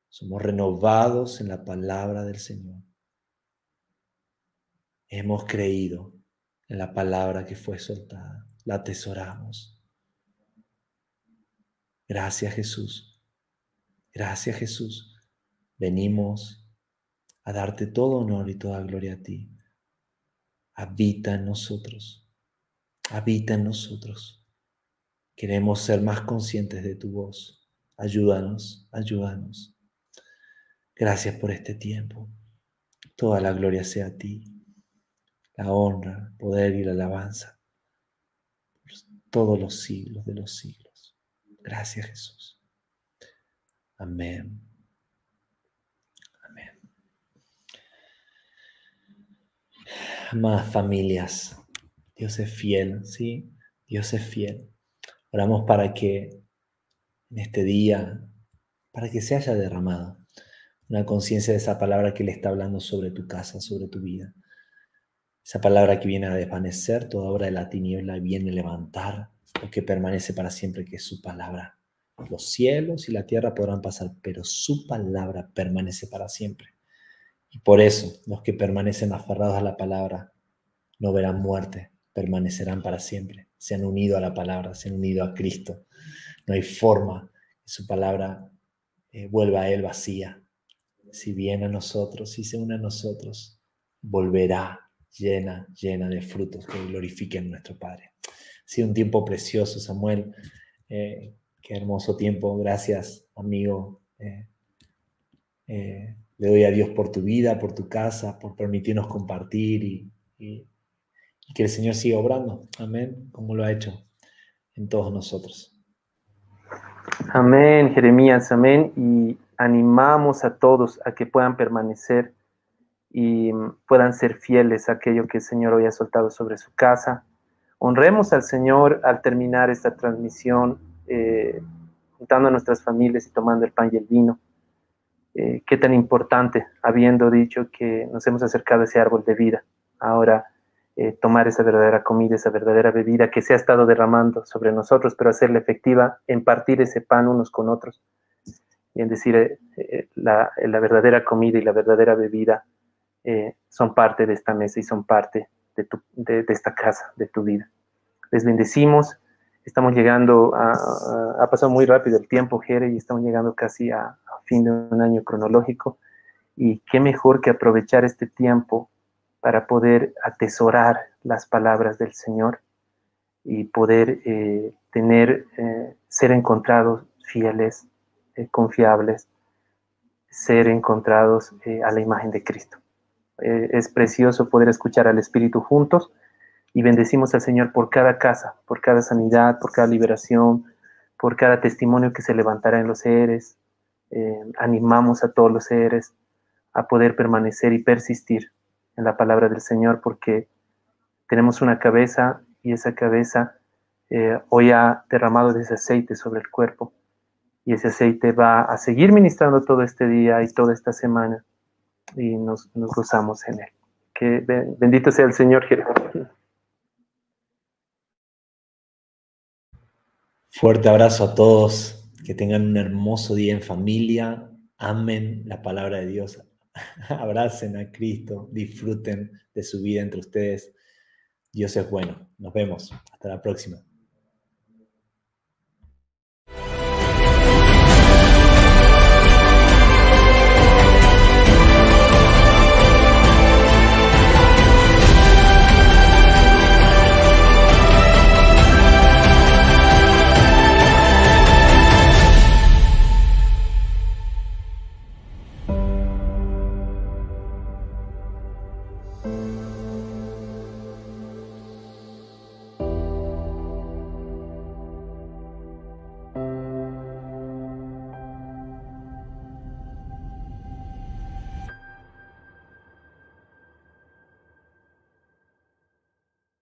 Somos renovados en la palabra del Señor. Hemos creído en la palabra que fue soltada. La atesoramos. Gracias Jesús. Gracias Jesús. Venimos a darte todo honor y toda gloria a ti. Habita en nosotros. Habita en nosotros. Queremos ser más conscientes de tu voz. Ayúdanos, ayúdanos. Gracias por este tiempo. Toda la gloria sea a ti. La honra, el poder y la alabanza. Por todos los siglos de los siglos. Gracias Jesús. Amén. Amadas familias, Dios es fiel, ¿sí? Dios es fiel. Oramos para que en este día, para que se haya derramado una conciencia de esa palabra que le está hablando sobre tu casa, sobre tu vida. Esa palabra que viene a desvanecer toda obra de la tiniebla viene a levantar lo que permanece para siempre, que es su palabra. Los cielos y la tierra podrán pasar, pero su palabra permanece para siempre. Y por eso los que permanecen aferrados a la palabra no verán muerte, permanecerán para siempre. Se han unido a la palabra, se han unido a Cristo. No hay forma que su palabra eh, vuelva a Él vacía si viene a nosotros, si se une a nosotros, volverá llena, llena de frutos que glorifiquen a nuestro Padre. Ha sido un tiempo precioso, Samuel. Eh, qué hermoso tiempo. Gracias, amigo. Eh, le doy a Dios por tu vida, por tu casa, por permitirnos compartir y, que el Señor siga obrando. Amén, como lo ha hecho en todos nosotros. Amén, Jeremías, amén. Y animamos a todos a que puedan permanecer y puedan ser fieles a aquello que el Señor hoy ha soltado sobre su casa. Honremos al Señor al terminar esta transmisión, eh, juntando a nuestras familias y tomando el pan y el vino. Eh, qué tan importante, habiendo dicho que nos hemos acercado a ese árbol de vida. Ahora, eh, tomar esa verdadera comida, esa verdadera bebida que se ha estado derramando sobre nosotros, pero hacerla efectiva en partir ese pan unos con otros y en decir eh, la, verdadera comida y la verdadera bebida son parte de esta mesa y son parte de, tu, de, esta casa, de tu vida. Les bendecimos, estamos llegando a, ha pasado muy rápido el tiempo, Jere, y estamos llegando casi a, de un año cronológico, y qué mejor que aprovechar este tiempo para poder atesorar las palabras del Señor y poder tener, ser encontrados fieles eh, confiables, ser encontrados eh, a la imagen de Cristo. Eh, es precioso poder escuchar al Espíritu juntos, y bendecimos al Señor por cada casa, por cada sanidad, por cada liberación, por cada testimonio que se levantará en los seres. Eh, animamos a todos los seres a poder permanecer y persistir en la palabra del Señor porque tenemos una cabeza y esa cabeza eh, hoy ha derramado ese aceite sobre el cuerpo y ese aceite va a seguir ministrando todo este día y toda esta semana y nos, gozamos en él. Que bendito sea el Señor. Fuerte abrazo a todos, que tengan un hermoso día en familia, amen la palabra de Dios, [LAUGHS] abracen a Cristo, disfruten de su vida entre ustedes. Dios es bueno. Nos vemos. Hasta la próxima.